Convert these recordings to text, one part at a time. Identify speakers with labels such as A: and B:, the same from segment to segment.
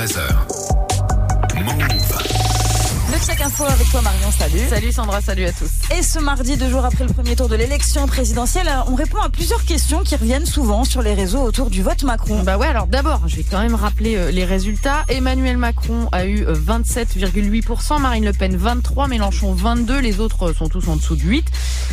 A: 13h.
B: Info avec toi Marion, salut.
C: Salut Sandra, salut à tous.
B: Et ce mardi, deux jours après le premier tour de l'élection présidentielle, on répond à plusieurs questions qui reviennent souvent sur les réseaux autour du vote Macron.
C: Bah ouais, alors d'abord, je vais quand même rappeler euh, les résultats. Emmanuel Macron a eu euh, 27,8%, Marine Le Pen 23, Mélenchon 22, les autres euh, sont tous en dessous de 8.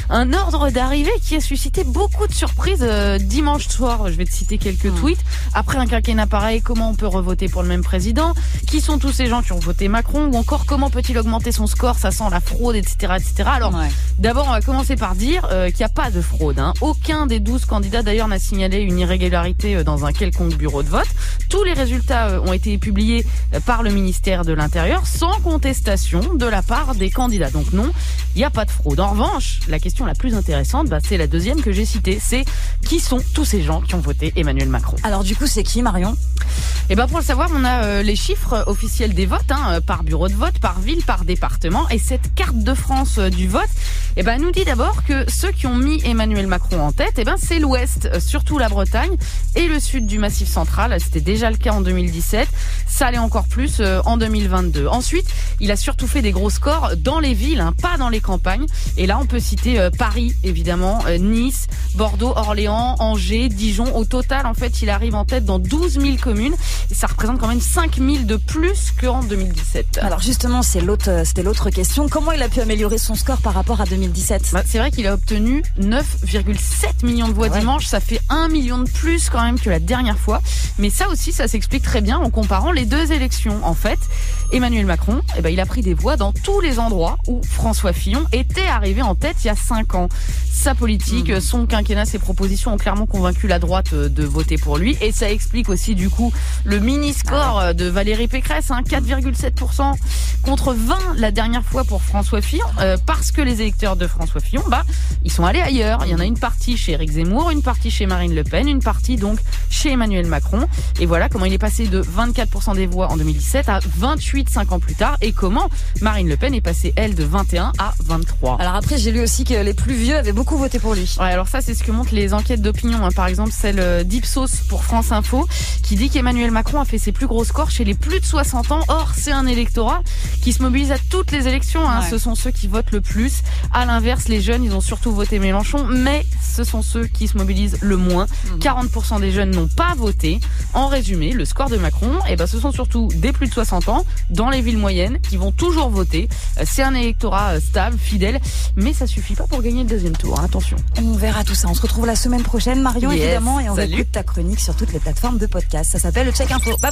C: Un ordre d'arrivée qui a suscité beaucoup de surprises euh, dimanche soir. Je vais te citer quelques tweets. Après un quinquennat pareil, comment on peut revoter pour le même président? Qui sont tous ces gens qui ont voté Macron? Ou encore comment peut-il augmenter son score Ça sent la fraude, etc. etc. Alors,
B: Ouais.
C: D'abord, on va commencer par dire euh, qu'il n'y a pas de fraude. hein. Aucun des 12 candidats d'ailleurs n'a signalé une irrégularité euh, dans un quelconque bureau de vote. Tous les résultats euh, ont été publiés par le ministère de l'Intérieur sans contestation de la part des candidats. Donc non, il n'y a pas de fraude. En revanche, la question la plus intéressante, bah, c'est la deuxième que j'ai citée. C'est qui sont tous ces gens qui ont voté Emmanuel Macron?
B: Alors du coup, c'est qui Marion?
C: Et ben pour le savoir, on a euh, les chiffres officiels des votes hein, par bureau de vote, par ville, par département. Et cette carte de France euh, du vote, eh ben nous dit d'abord que ceux qui ont mis Emmanuel Macron en tête, eh ben c'est l'Ouest, euh, surtout la Bretagne et le Sud du Massif central. C'était déjà le cas en 2017. Ça allait encore plus euh, en 2022. Ensuite, il a surtout fait des gros scores dans les villes, hein, pas dans les campagnes. Et là, on peut citer euh, Paris, évidemment, Nice, Bordeaux, Orléans, Angers, Dijon. Au total, en fait, il arrive en tête dans 12 000 communes. Et ça représente quand même 5 000 de plus qu'en 2017.
B: Alors justement, c'est l'autre, c'était l'autre question. Comment il a pu améliorer son score par rapport à 2017
C: Bah, c'est vrai qu'il a obtenu 9,7 millions de voix
B: Ouais.
C: dimanche. Ça fait 1 million de plus quand même que la dernière fois. Mais ça aussi, ça s'explique très bien en comparant les deux élections. En fait, Emmanuel Macron, eh ben, il a pris des voix dans tous les endroits où François Fillon était arrivé en tête il y a 5 ans. Sa politique, son quinquennat, ses propositions ont clairement convaincu la droite euh, de voter pour lui. Et ça explique aussi du coup le mini-score euh, de Valérie Pécresse, hein, 4,7% contre 20 la dernière fois pour François Fillon, euh, parce que les électeurs de François Fillon, bah, ils sont allés ailleurs. Il y en a une partie chez Éric Zemmour, une partie chez Marine Le Pen, une partie donc chez Emmanuel Macron. Et voilà comment il est passé de 24% des voix en 2017 à 28 5 ans plus tard, et comment Marine Le Pen est passée elle de 21 à 23.
B: Alors après, j'ai lu aussi que les plus vieux avaient beaucoup voté pour lui.
C: Ouais, alors ça, c'est ce que montrent les enquêtes d'opinion. hein. Par exemple, celle euh, d'Ipsos pour France Info, qui dit qu'Emmanuel Macron a fait ses plus gros scores chez les plus de 60 ans. Or, c'est un électorat qui se mobilise à toutes les élections. hein.
B: Ouais.
C: Ce sont ceux qui votent le plus. À l'inverse, les jeunes, ils ont surtout voté Mélenchon, mais ce sont ceux qui se mobilisent le moins. 40% des jeunes n'ont pas voté. En résumé, le score de Macron, eh ben, ce sont surtout des plus de 60 ans dans les villes moyennes qui vont toujours voter. Euh, C'est un électorat euh, stable, fidèle, mais ça suffit pas pour gagner le deuxième tour. hein. Attention.
B: On verra tout ça. On se retrouve la semaine prochaine, Marion,
C: Yes,
B: évidemment, et on
C: salut.
B: écoute ta chronique sur toutes les plateformes de podcast. Ça s'appelle le Check Info. Bye bye.